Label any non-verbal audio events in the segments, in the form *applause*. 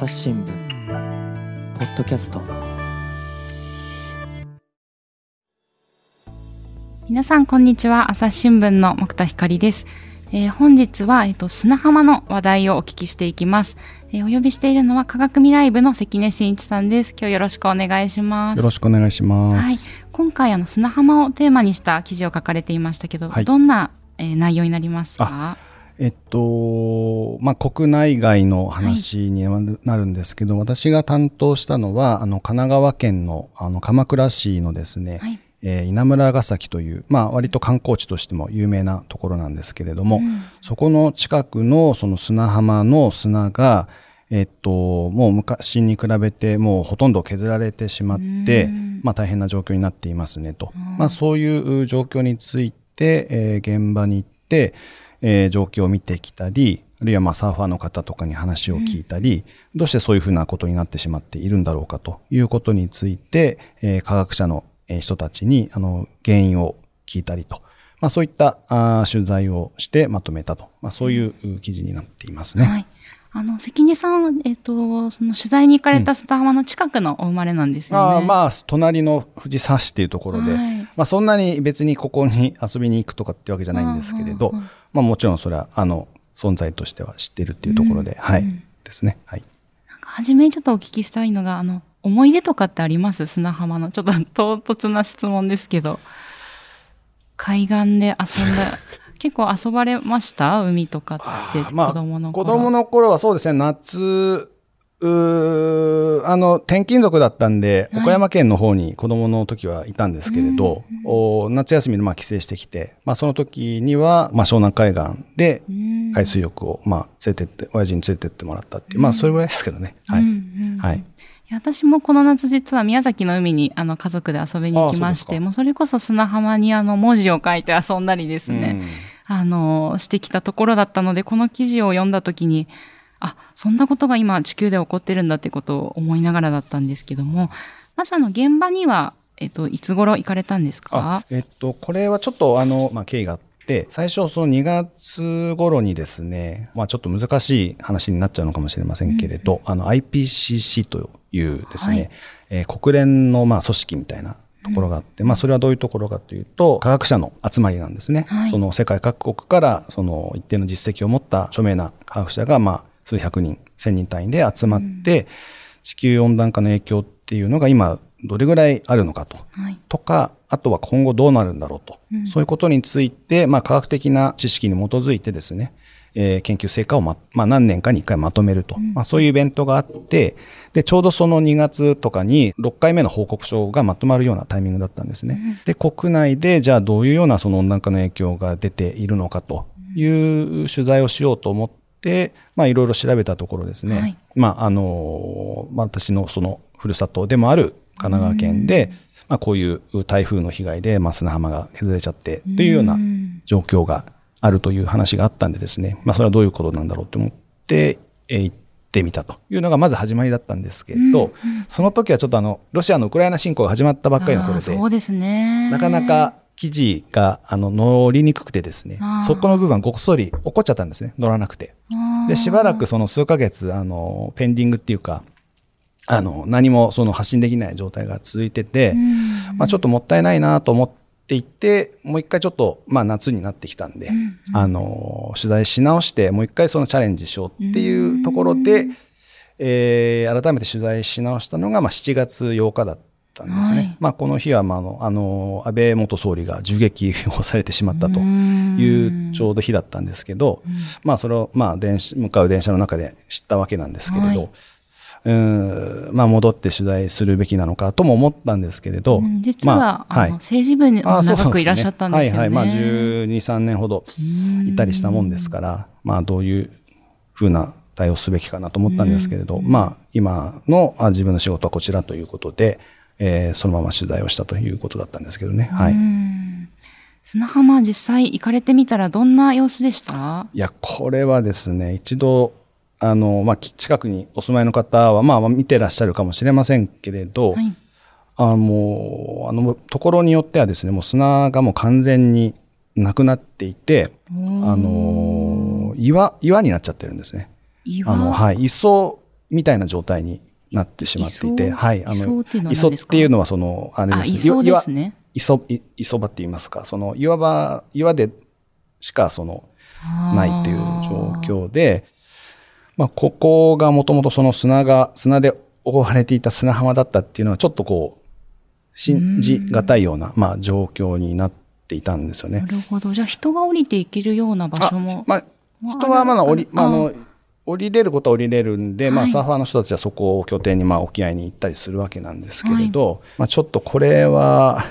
朝日新聞ポッドキャスト。皆さんこんにちは。朝日新聞の木田光です、えー本日は、えっと砂浜の話題をお聞きしていきます、えーお呼びしているのは科学未来部の関根真一さんです。今日よろしくお願いします。よろしくお願いします。はい、今回あの砂浜をテーマにした記事を書かれていましたけど、はい。どんな、えー内容になりますか？えっと、まあ、国内外の話になるんですけど、私が担当したのは、あの、神奈川県の、あの、鎌倉市のですね、はい。えー稲村ヶ崎という、まあ、割と観光地としても有名なところなんですけれども、そこの近くのその砂浜の砂が、えっと、もう昔に比べてもうほとんど削られてしまってうん、まあ大変な状況になっていますねと。まあそういう状況について、えー現場に行って、えー状況を見てきたり、あるいはまあサーファーの方とかに話を聞いたり、どうしてそういうふうなことになってしまっているんだろうかということについて、えー科学者のえー人たちにあの原因を聞いたりと、まあそういったあー取材をしてまとめたと、まあそういうう記事になっていますね。はい。あの、関根さんは、えっ、と、その取材に行かれた砂浜の近くのお生まれなんですよね。あーまあ、隣の藤沢市っていうところで、はいまあ、そんなに別にここに遊びに行くとかってわけじゃないんですけれど、うんうんうんまあ、もちろんそれは、あの、存在としては知ってるっていうところで、はい、ですね。はい。なんか初めにちょっとお聞きしたいのが、あの、思い出とかってあります？砂浜の。ちょっと唐突な質問ですけど。海岸で遊んだ、*laughs* 結構遊ばれました？海とかって子まあ、供の子頃。供の頃はそうですね、夏、うーあの、転勤族だったんで、はい岡山県の方に子供の時はいたんですけれど、お夏休みでまあ帰省してきて、まあその時には、まあ湘南海岸でうん海水浴を、まあ連れてって、親父に連れてってもらったっていう、まあそれぐらいですけどね。はい。うんうんうんはい。私もこの夏実は宮崎の海にあの家族で遊びに行きまして、もうそれこそ砂浜にあの文字を書いて遊んだりですね、うん。あの、してきたところだったので、この記事を読んだときに、あ、そんなことが今地球で起こってるんだってことを思いながらだったんですけども、まずあの現場には、えっと、いつ頃行かれたんですあかえっと、これはちょっとあの、まあ、経緯があって、最初その2月頃にですね、まあちょっと難しい話になっちゃうのかもしれませんけれど、あの IPCC というですね、はい。えー国連のまあ組織みたいなところがあって、まあそれはどういうところかというと、科学者の集まりなんですね。はい。その世界各国からその一定の実績を持った著名な科学者がまあ数百人、千人単位で集まって、地球温暖化の影響っていうのが今どれぐらいあるのかと。はい。とか、あとは今後どうなるんだろうと。うんそういうことについて、まあ、科学的な知識に基づいてですね、えー研究成果をま、まあ、何年かに一回まとめると。まあ、そういうイベントがあって、で、ちょうどその2月とかに6回目の報告書がまとまるようなタイミングだったんですね。で、国内でじゃあどういうようなその温暖化の影響が出ているのかという取材をしようと思って、まあ、いろいろ調べたところですね。はいまあ、あの私のそのふるさとでもある神奈川県で、まあ、こういう台風の被害で、まあ、砂浜が削れちゃってというようなうん。状況があるという話があったんでですね、まあ、それはどういうことなんだろうと思って、えー行ってみたというのがまず始まりだったんですけど、その時はちょっとあの、ロシアのウクライナ侵攻が始まったばっかりの頃で、そうですね。なかなか記事があの乗りにくくてですねそこの部分ごっそり怒っちゃったんですね、乗らなくて。で、しばらくその数ヶ月、あの、ペンディングっていうか、あの、何もその発信できない状態が続いてて、うん。まあちょっともったいないなと思っていて、もう一回ちょっと、まあ夏になってきたんで、あの、取材し直して、もう一回そのチャレンジしようっていうところで、えー改めて取材し直したのが、まあ7月8日だったんですね。はい。まあこの日は、まああの、あの、安倍元総理が銃撃をされてしまったとうん。いうちょうど日だったんですけど、まあそれを、まあ電車、向かう電車の中で知ったわけなんですけれど、はいうーんまあ戻って取材するべきなのかとも思ったんですけれど、うん実は、まああの政治部に長くいらっしゃったんですよね。はいはい。まあ12、3年ほどいたりしたもんですから、まあどういうふうな対応すべきかなと思ったんですけれど、まあ今のあ自分の仕事はこちらということで、えーそのまま取材をしたということだったんですけどね。はい。うん砂浜実際行かれてみたらどんな様子でした？いや、これはですね、一度、あの、まあ、き近くにお住まいの方は、まあ、見てらっしゃるかもしれませんけれど、はい。あもう、あの、ところによってはですね、もう砂がもう完全になくなっていて、あの、岩、岩になっちゃってるんですね。岩？あの、はい、磯みたいな状態になってしまっていて、磯はい。あの、磯っていうのは磯っ何ですか？ていうのはその、あれあ、ですね。磯で岩すね。磯、い磯場って言いますか、その岩場、岩でしかその、ないっていう状況で、まあ、ここがもともとその砂が、砂で覆われていた砂浜だったっていうのは、ちょっとこう、信じがたいような、まあ、状況になっていたんですよねな。るほど。じゃあ人が降りていけるような場所も。まあ、人はまだ降り、まあ、あの、降りれることは降りれるんで、まあ、はいサーファーの人たちはそこを拠点に、まあ、沖合に行ったりするわけなんですけれど、まあ、ちょっとこれは、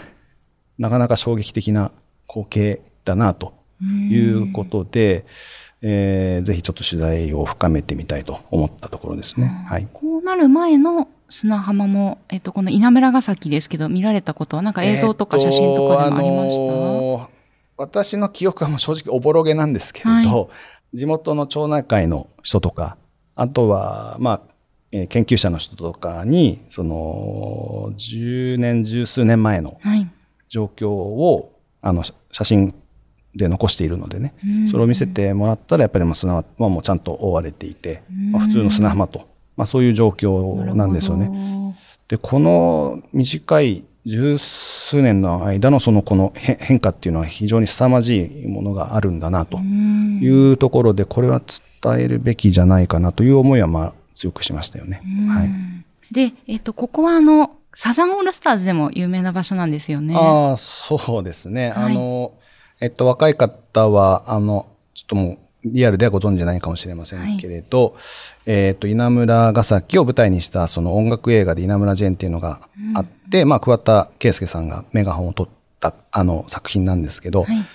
なかなか衝撃的な光景だな、ということで、えーぜひちょっと取材を深めてみたいと思ったところですね。はい。こうなる前の砂浜も、えっと、この稲村ヶ崎ですけど、見られたことは、なんか映像とか写真とかでもありました、えあのー私の記憶はもう正直おぼろげなんですけれど、地元の町内会の人とか、あとは、まあ、えー研究者の人とかに、その、10年、十数年前のはい。状況を、あの、写写真で残しているのでね、それを見せてもらったら、やっぱりまあ砂はもうちゃんと覆われていて、まあ、普通の砂浜と、まあそういう状況なんですよね。ね。で、この短い十数年の間のそのこの変変化っていうのは非常に凄まじいものがあるんだなとうんいうところで、これは伝えるべきじゃないかなという思いはまあ強くしましたよね。はい。で、えっと、ここはあの、サザンオールスターズでも有名な場所なんですよね。ああ、そうですね。はいあの、えっと、若い方は、あの、ちょっともう、リアルではご存知ないかもしれませんけれど、えっと、稲村ヶ崎を舞台にしたその音楽映画で稲村ジェーンっていうのがあって、まあ、桑田佳祐さんがメガホンを取った、あの、作品なんですけど、はい。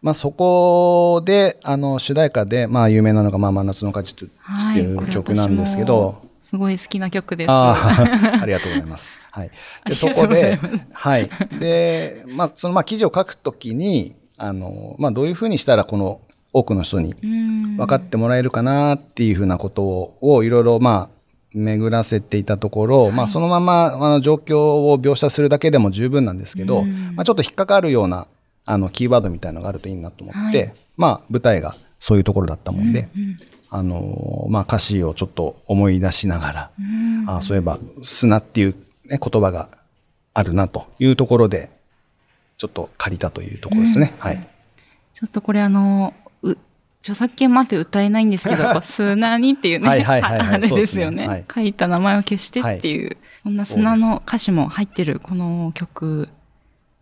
まあ、そこで、あの、主題歌で、まあ、有名なのが、まあ、真夏の果実っていう曲なんですけど、私もすごい好きな曲です。ああ、*laughs* ありがとうございます。はい。で、そこで、はい。で、まあ、その、まあ、記事を書くときに、あの、まあ、どういうふうにしたら、この、多くの人にうん。分かってもらえるかなっていうふうなことを、をいろいろ、まあ、巡らせていたところ、まあ、そのまま、あの、状況を描写するだけでも十分なんですけど、うん。まあ、ちょっと引っかかるような、あの、キーワードみたいなのがあるといいなと思って、はい。まあ、舞台がそういうところだったもんで、うんあの、まあ、歌詞をちょっと思い出しながら、うんあそういえば、砂っていう、ね、言葉があるなというところで、ちょっと借りたというところですね。はい。ちょっとこれあの、う著作権もあって歌えないんですけど、砂にっていうね、はいはいはいはい。あ *laughs* あれですよね。はい書いた名前を消してってい。う、そんな砂の歌詞も入ってるこの曲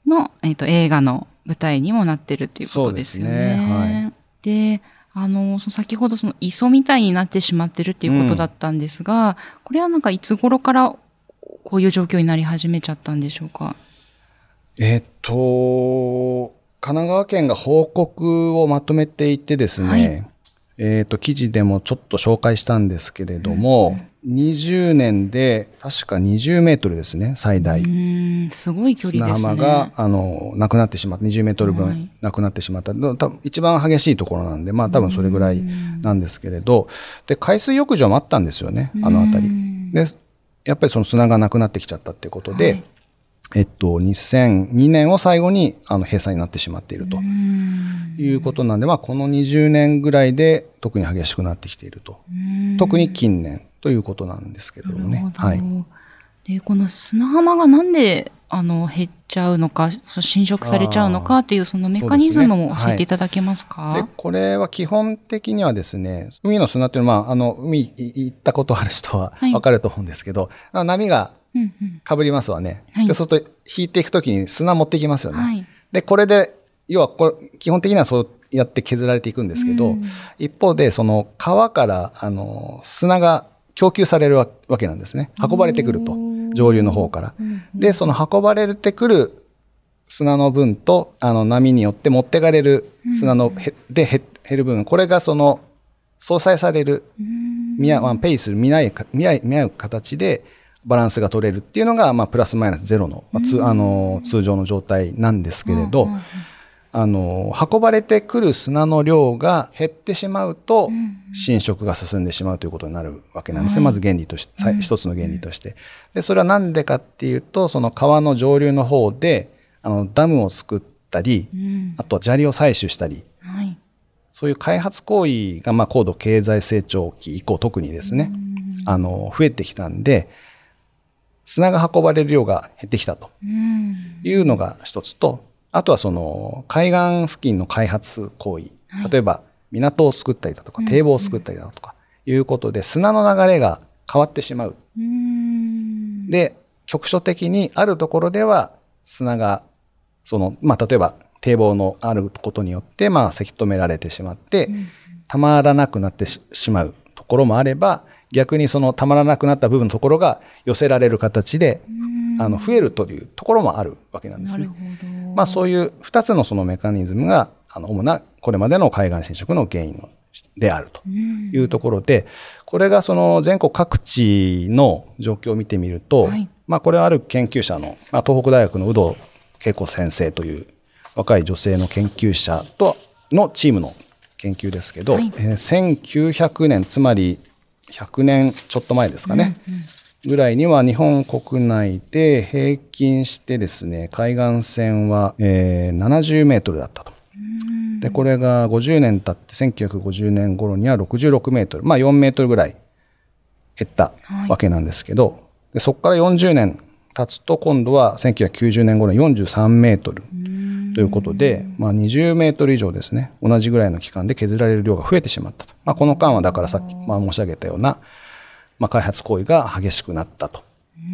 の、えっと映画の舞台にもなってるっていうことですよね。ですね。であの、その先ほどその磯みたいになってしまってるっていうことだったんですが、これはなんかいつ頃からこういう状況になり始めちゃったんでしょうか？えっと、神奈川県が報告をまとめていてですね、はいえっと、記事でもちょっと紹介したんですけれども、20年で確か20メートルですね、最大。すごい距離砂ですね。浜が、あの、なくなってしまった、20メートルはい分なくなってしまった。多分一番激しいところなんで、まあ多分それぐらいなんですけれど、で、海水浴場もあったんですよね、あの辺うり。んで、やっぱりその砂がなくなってきちゃったっていうことで、はいえっと、2002年を最後に、あの、閉鎖になってしまっていると。うん。いうことなんで、まあこの20年ぐらいで特に激しくなってきていると。うん。特に近年ということなんですけれどもね。はい。で、この砂浜がなんで、あの、減っちゃうのか、そ侵食されちゃうのかっていう、そのメカニズムも教えていただけますか？で、これは基本的にはですね、海の砂っていうのは、まあ、あの、海い行ったことある人ははい。わかると思うんですけど、あの波がうんうん被りますわね。はいで、そうすると引いていくときに砂持ってきますよね。はい。で、これで、要はこれ、基本的にはそうやって削られていくんですけど、うん一方で、その川から、あの、砂が供給されるわわけなんですね。運ばれてくると。上流の方から。うんで、その運ばれてくる砂の分と、あの、波によって持ってかれる砂のへ、で減減る分、これがその、相殺される、うん見合う、まあペイする、見合いか、見合い、見合う形で、バランスが取れるっていうのが、まあ、プラスマイナスゼロの、まあつあの、通常の状態なんですけれど、あの、運ばれてくる砂の量が減ってしまうとん、侵食が進んでしまうということになるわけなんですね。はい。まず原理として、さ一つの原理として。で、それはなんでかっていうと、その川の上流の方で、あの、ダムを作ったり、うん。あとは砂利を採取したり、はい。そういう開発行為が、まあ、高度経済成長期以降特にですね、あの、増えてきたんで、砂が運ばれる量が減ってきたと。うん。いうのが一つと、あとはその海岸付近の開発行為、はい。例えば港を作ったりだとかうん。堤防を作ったりだとかいうことで砂の流れが変わってしまう。うん。で、局所的にあるところでは砂が、その、まあ、例えば堤防のあることによって、まあ、せき止められてしまって、うん。たまらなくなってししまうところもあれば、逆にそのたまらなくなった部分のところが寄せられる形で、あの、増えるというところもあるわけなんですね。まあそういう2つのそのメカニズムが、あの、主なこれまでの海岸浸食の原因のであるとうん。いうところで、これがその全国各地の状況を見てみると、はい。まあこれはある研究者の、まあ、東北大学の有働恵子先生という若い女性の研究者とのチームの研究ですけど、はい。えー1900年、つまり100年ちょっと前ですかね。ぐらいには日本国内で平均してですね、海岸線は、えー70メートルだったと。で、これが50年経って1950年頃には66メートル、まあ4メートルぐらい減ったはい。わけなんですけど、でそこから40年経つと今度は1990年頃に43メートルということで、まあ20メートル以上ですね、同じぐらいの期間で削られる量が増えてしまったと。まあこの間はだからさっき、まあ、申し上げたような、まあ、開発行為が激しくなったと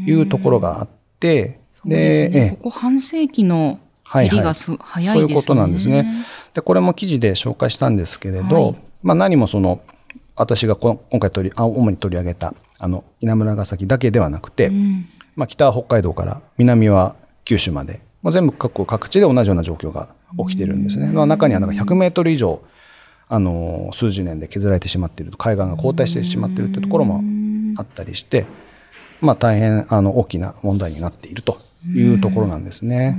いうところがあって、でね。ここ半世紀のはいはい減りがす、早いですね。そういうことなんですね。で、これも記事で紹介したんですけれど、はいまあ何もその、私がこ今回取り、あ主に取り上げた、あの、稲村ヶ崎だけではなくて、うんまあ北は北海道から南は九州まで、まあ、全部各国各地で同じような状況が起きてるんですね。まあ中にはなんか100メートル以上、あの、数十年で削られてしまっていると、海岸が後退してしまっているというところもあったりして、まあ大変あの大きな問題になっているというところなんですね。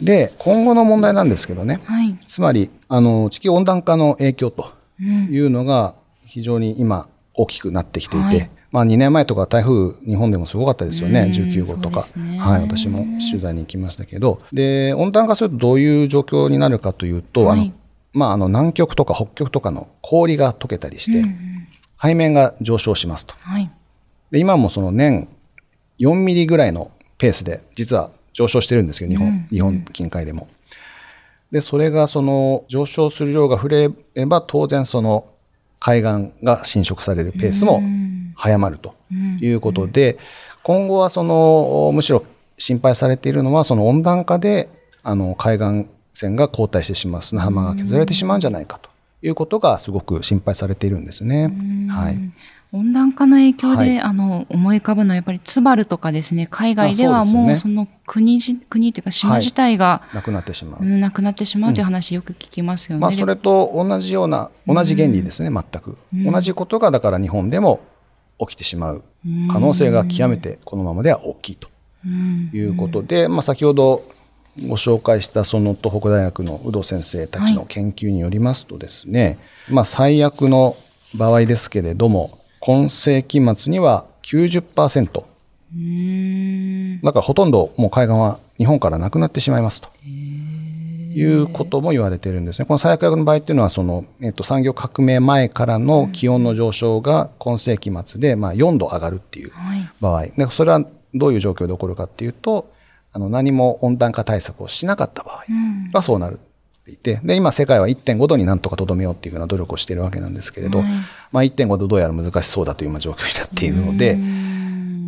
で、今後の問題なんですけどね、はい。つまり、あの、地球温暖化の影響とうんいうのが非常に今大きくなってきていて、はいまあ2年前とか台風日本でもすごかったですよね、うん19号とか。ねはい、私も取材に行きましたけど、で、温暖化するとどういう状況になるかというと、あのはい、まああの南極とか北極とかの氷が溶けたりして、うんうん海面が上昇しますと。はい。で、今もその年4ミリぐらいのペースで実は上昇してるんですよ、日本、うん日本近海でも。で、それがその上昇する量が増えれば当然その海岸が侵食されるペースもうん早まるとうんいうことで、今後はそのむしろ心配されているのはその温暖化であの海岸線が後退してしまう砂浜が削られてしまうんじゃないかということがすごく心配されているんですね。はい。温暖化の影響で、はいあの思い浮かぶのはやっぱりツバルとかですね海外ではもうその国じ国っていうか島自体が、なくなってしまう。うんなくなってしまうという話よく聞きますよね。まあ、それと同じような、同じ原理ですね、全く。うん同じことが、だから日本でも起きてしまう可能性が極めてこのままでは大きいとうん。いうことで、まあ、先ほどご紹介したその東北大学の有働先生たちの研究によりますとですね、まあ、最悪の場合ですけれども、今世紀末には90%、うん。だからほとんどもう海岸は日本からなくなってしまいますと。いうことも言われているんですね。この最悪の場合っていうのは、その、えっと、産業革命前からの気温の上昇が今世紀末で、まあ、4度上がるっていうはい場合。で、それはどういう状況で起こるかっていうと、あの、何も温暖化対策をしなかった場合うんはそうなるっていて、で、今世界は1.5度になんとかとどめようっていうような努力をしているわけなんですけれど、はいまあ、1.5度どうやら難しそうだという今状況になっているので、うん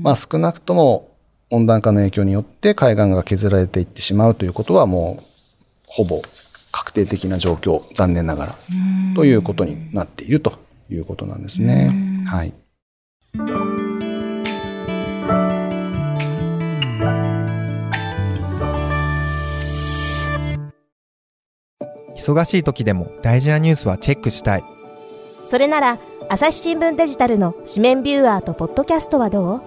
まあ少なくとも温暖化の影響によって海岸が削られていってしまうということはもうほぼ確定的な状況、残念ながら、うんということになっているということなんですね。はい。忙しい時でも大事なニュースはチェックしたいそれなら朝日新聞デジタルの紙面ビューアーとポッドキャストはどう？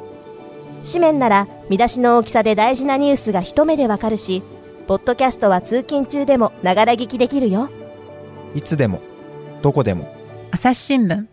紙面なら見出しの大きさで大事なニュースが一目でわかるしポッドキャストは通勤中でもながら聞きできるよ。いつでもどこでも。朝日新聞。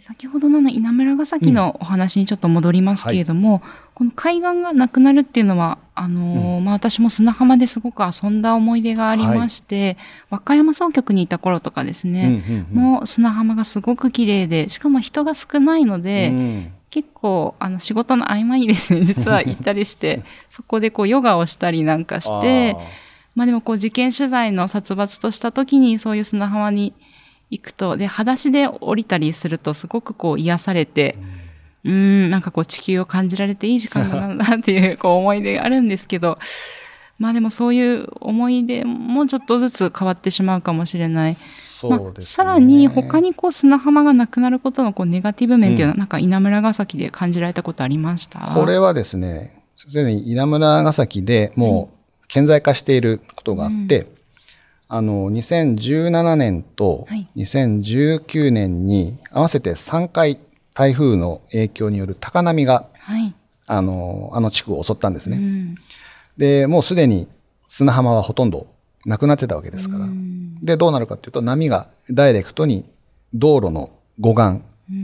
先ほどのあの稲村ヶ崎のお話にちょっと戻りますけれども、この海岸がなくなるっていうのはあのーまあ、私も砂浜ですごく遊んだ思い出がありまして、和歌山総局にいた頃とかですうんね、うんうん。もう砂浜がすごく綺麗で、しかも人が少ないので、うん結構あの仕事の合間にですね、*laughs* 実は行ったりして、そこでこうヨガをしたりなんかして、まあでもこう事件取材の殺伐とした時にそういう砂浜に行くと、で、裸足で降りたりするとすごくこう癒されて、うーん、なんかこう地球を感じられていい時間なんだなっていうこう思い出があるんですけど、まあでもそういう思い出もちょっとずつ変わってしまうかもしれない。そうですねまあ、さらに他にこう砂浜がなくなることのこうネガティブ面っていうのは、なんか稲村ヶ崎で感じられたことありました？これはですね、すでに稲村ヶ崎でもう顕在化していることがあって、あの、2017年とはい2019年に合わせて3回台風の影響による高波が、はい。あの、あの地区を襲ったんですね。うん。で、もうすでに砂浜はほとんどなくなってたわけですから。で、どうなるかというと、波がダイレクトに道路の護岸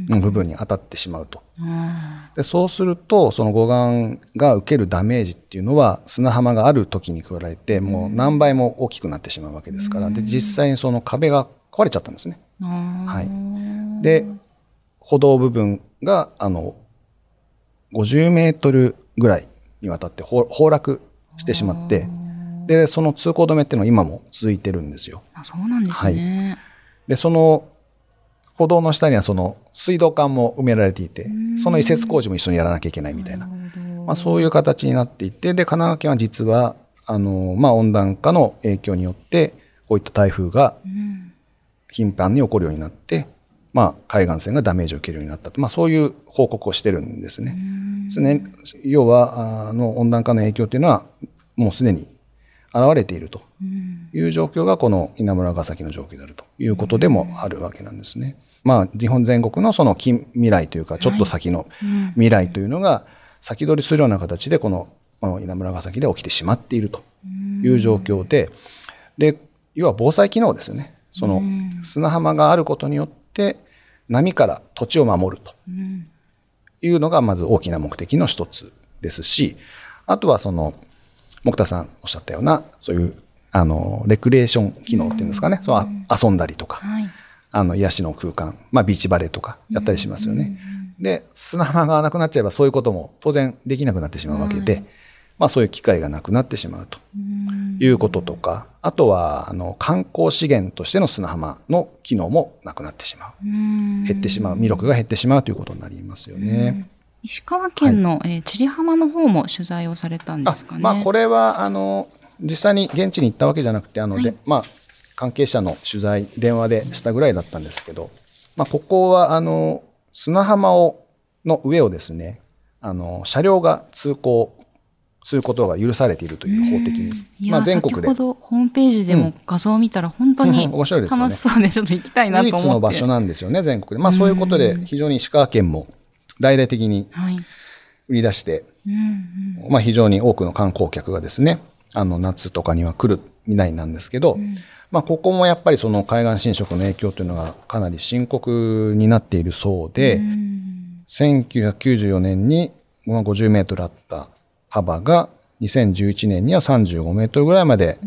の部分に当たってしまうと。あでそうすると、その護岸が受けるダメージっていうのは、砂浜がある時に比べて、もう何倍も大きくなってしまうわけですから、で、実際にその壁が壊れちゃったんですね。はい。で、歩道部分が、あの、50メートルぐらいにわたって崩崩落してしまって、で、その通行止めっていうのは今も続いてるんですよ。あそうなんですね。で、その歩道の下にはその水道管も埋められていて、その移設工事も一緒にやらなきゃいけないみたいな、まあ、そういう形になっていて、で、神奈川県は実は、あの、まあ、温暖化の影響によって、こういった台風がうん。頻繁に起こるようになって、まあ、海岸線がダメージを受けるようになったと、まあ、そういう報告をしてるんですね。常に要は、あの、温暖化の影響というのは、もうすでに現れているとうん。いう状況が、この稲村ヶ崎の状況であるということでもあるわけなんですね。まあ、日本全国のその近未来というか、ちょっと先のうん未来というのが、先取りするような形で、この稲村ヶ崎で起きてしまっているという状況で、で、要は防災機能ですよね。その砂浜があることによって、波から土地を守るとうん。いうのがまず大きな目的の一つですし、あとはその、木田さんおっしゃったような、そういう、あの、レクリエーション機能っていうんですかね、そうあ遊んだりとか、はい。あの、癒しの空間、まあ、ビーチバレーとかやったりしますよね。で、砂浜がなくなっちゃえばそういうことも当然できなくなってしまうわけで、まあ、そういう機会がなくなってしまうということとか、あとは、あの、観光資源としての砂浜の機能もなくなってしまう。うん減ってしまう、魅力が減ってしまうということになりますよね。石川県の、えー千里浜の方も取材をされたんですかね。まあ、これは、あの、実際に現地に行ったわけじゃなくて、あの、で、まあ、関係者の取材、電話でしたぐらいだったんですけど、まあ、ここは、あの、砂浜を、の上をですね、あの、車両が通行することが許されているという法的に。いや、まあ、全国で先ほ。どホームページでも画像を見たら本当に *laughs* 面白いですよね楽しそうでちょっと行きたいなと唯思って。一の場所なんですよね、全国で。まあ、そういうことで、非常に石川県も大々的にはい。売り出して、うんうん。まあ、非常に多くの観光客がですね、あの、夏とかには来るみたいなんですけど、まあ、ここもやっぱりその海岸侵食の影響というのがかなり深刻になっているそうで、1994年にまあ50メートルあった幅が、2011年には35メートルぐらいまで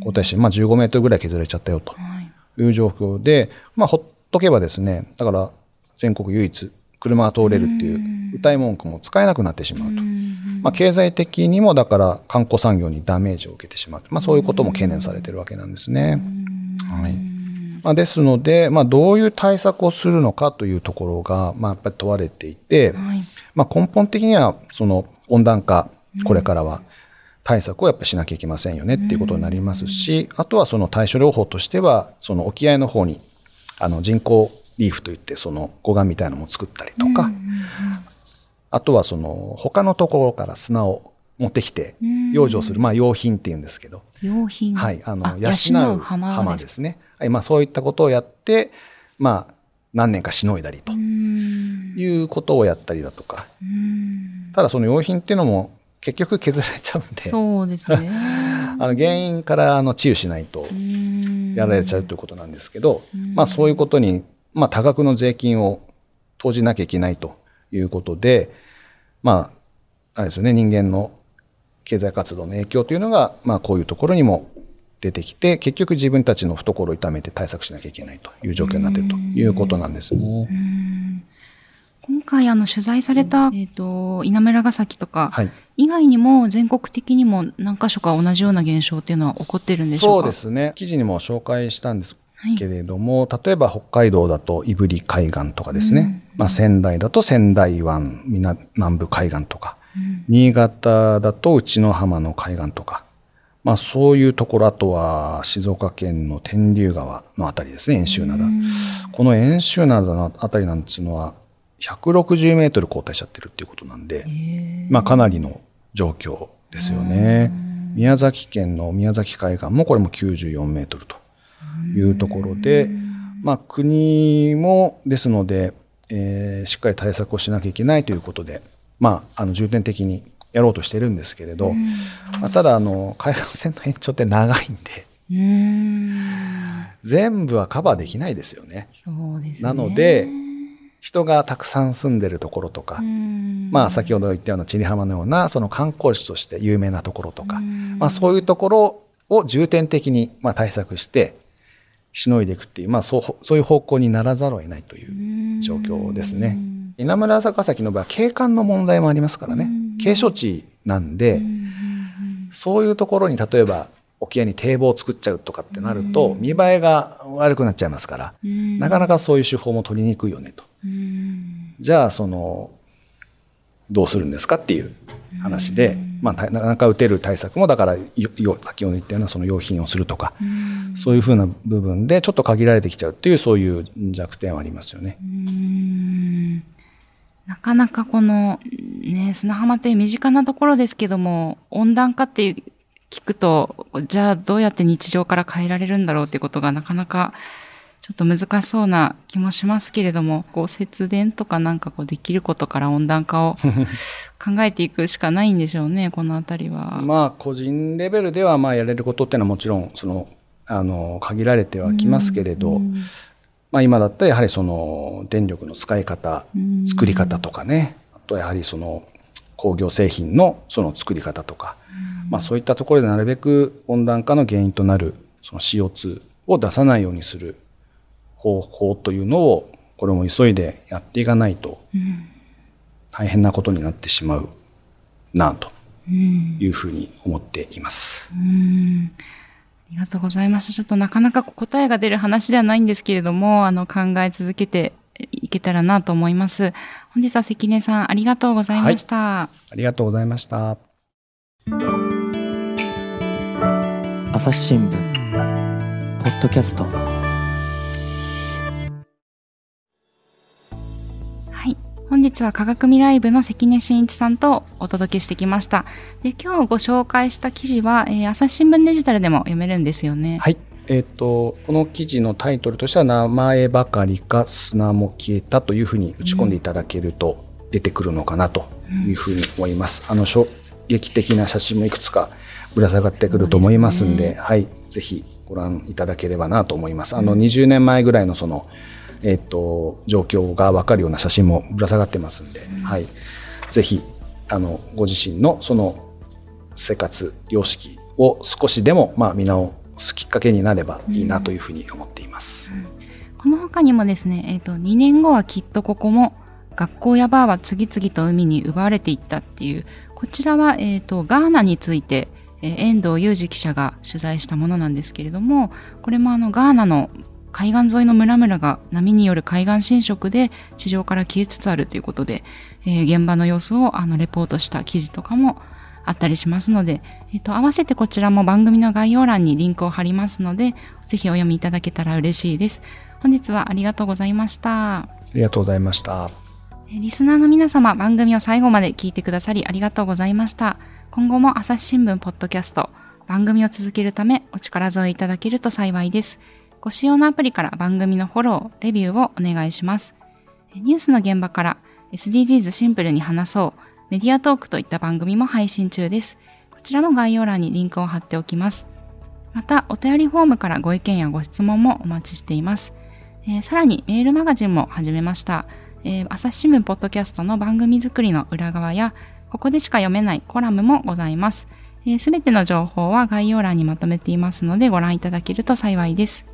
後退して、まあ、15メートルぐらい削れちゃったよとはい。いう状況で、まあ、ほっとけばですね、だから全国唯一車が通れるっていう歌い文句も使えなくなってしまうと。まあ、経済的にもだから観光産業にダメージを受けてしまう。まあ、そういうことも懸念されているわけなんですね。はい。まあ、ですので、まあ、どういう対策をするのかというところが、まあ、やっぱり問われていて、はい。まあ、根本的には、その温暖化、これからは対策をやっぱりしなきゃいけませんよねっていうことになりますし、あとはその対処療法としては、その沖合の方に、あの人工リーフといって、その護岸みたいなのも作ったりとか、あとはその他のところから砂を持ってきて養生する、まあ用品っていうんですけど、用品。はい、あの、養養うう浜で。すすね。はい、まあそういったことをやって、まあ何年かしのいだりとうん。いうことをやったりだとか、うん。ただその用品っていうのも結局削られちゃうんで、そうですね。*laughs* あの原因からあの治癒しないとやられちゃうということなんですけど、まあそういうことに、まあ多額の税金を投じなきゃいけないということで、まあ、あれですよね、人間の経済活動の影響というのが、まあ、こういうところにも出てきて、結局自分たちの懐を痛めて対策しなきゃいけないという状況になっているということなんですね。今回あの取材された、えっ、と、稲村ヶ崎とか、はい。以外にも全国的にも何箇所か同じような現象っていうのは起こってるんでしょそううかですね。記事にも紹介したんですはいけれども、例えば北海道だと胆振海岸とかですね、うん。まあ、仙台だと仙台湾南南部海岸とか、うん。新潟だと内の浜の海岸とか、まあ、そういうところ、あとは静岡県の天竜川のあたりですね、遠州灘。うんこの遠州灘のあたりなんていうのは、160メートル後退しちゃってるっていうことなんで、まあ、かなりの状況ですよね。宮崎県の宮崎海岸もこれも94メートルというところで、まあ、国もですので、えーしっかり対策をしなきゃいけないということで、まあ、あの重点的にやろうとしてるんですけれど、まあ、ただあの海岸線の延長って長いんで全部はカバーできないですよね。ね。なので人がたくさん住んでるところとか、うんまあ先ほど言ったような千里浜のようなその観光地として有名なところとか、うんまあそういうところを重点的にまあ対策してしのいでいくっていう、まあそうそういう方向にならざるを得ないという状況ですね。稲村坂崎の場合は景観の問題もありますからねうん。景勝地なんで、そういうところに例えば沖合に堤防を作っちゃうとかってなると見栄えが悪くなっちゃいますから、なかなかそういう手法も取りにくいよねと。うんじゃあそのどうするんですかっていう話で、まあ、たなかなか打てる対策もだから先ほど言ったようなその用品をするとか、そういうふうな部分でちょっと限られてきちゃうっていうそういう弱点はありますよね。うんなかなかこの、ね、砂浜って身近なところですけども、温暖化って聞くと、じゃあどうやって日常から変えられるんだろうっていうことがなかなかちょっと難しそうな気もしますけれども、こう節電とかなんかこうできることから温暖化を *laughs* 考えていくしかないんでしょうね、このあたりは。まあ個人レベルではまあやれることっていうのはもちろんそのあの限られてはきますけれど、まあ、今だったらやはりその電力の使い方うん。作り方とかねあとやはりその工業製品のその作り方とか、まあ、そういったところでなるべく温暖化の原因となるその CO2 を出さないようにする方法というのをこれも急いでやっていかないとうん大変なことになってしまうなとうんいうふうに思っています。うんありがとうございました。ちょっとなかなか答えが出る話ではないんですけれども、あの、考え続けていけたらなと思います。本日は関根さん、ありがとうございました。ありがとうございました。朝日新聞ポッドキャスト本日は科学未来部の関根真一さんとお届けしてきました。で、今日ご紹介した記事は、えー朝日新聞デジタルでも読めるんですよね。はい。えっ、と、この記事のタイトルとしては、名前ばかりか砂も消えたというふうに打ち込んでいただけると出てくるのかなというふうに思います。あの、衝撃的な写真もいくつかぶら下がってくると思いますんで、ですねはい。ぜひご覧いただければなと思います。あの、20年前ぐらいのその、えっ、と、状況がわかるような写真もぶら下がってますんで、はい。ぜひ、あの、ご自身のその生活様式を少しでもまあ見直すきっかけになればいいなというふうに思っています。この他にもですね、えっ、と、2年後はきっとここも、学校やバーは次々と海に奪われていったっていう、こちらは、えっ、と、ガーナについて、えー遠藤裕二記者が取材したものなんですけれども、これもあの、ガーナの海岸沿いの村々が波による海岸侵食で地上から消えつつあるということで、えー現場の様子をあのレポートした記事とかもあったりしますので、えっ、と、合わせてこちらも番組の概要欄にリンクを貼りますので、ぜひお読みいただけたら嬉しいです。本日はありがとうございました。ありがとうございました。えーリスナーの皆様、番組を最後まで聞いてくださりありがとうございました。今後も朝日新聞ポッドキャスト、番組を続けるためお力添えいただけると幸いです。ご使用のアプリから番組のフォロー、レビューをお願いします。ニュースの現場から SDGs シンプルに話そう、メディアトークといった番組も配信中です。こちらの概要欄にリンクを貼っておきます。また、お便りフォームからご意見やご質問もお待ちしています。えーさらにメールマガジンも始めました。えー朝日新聞ポッドキャストの番組作りの裏側やここでしか読めないコラムもございます。す、えー、べ、ての情報は概要欄にまとめていますのでご覧いただけると幸いです。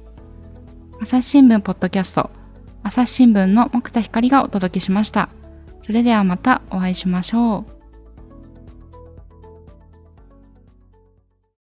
朝日新聞ポッドキャスト、朝日新聞の木田光がお届けしました。それではまたお会いしましょう。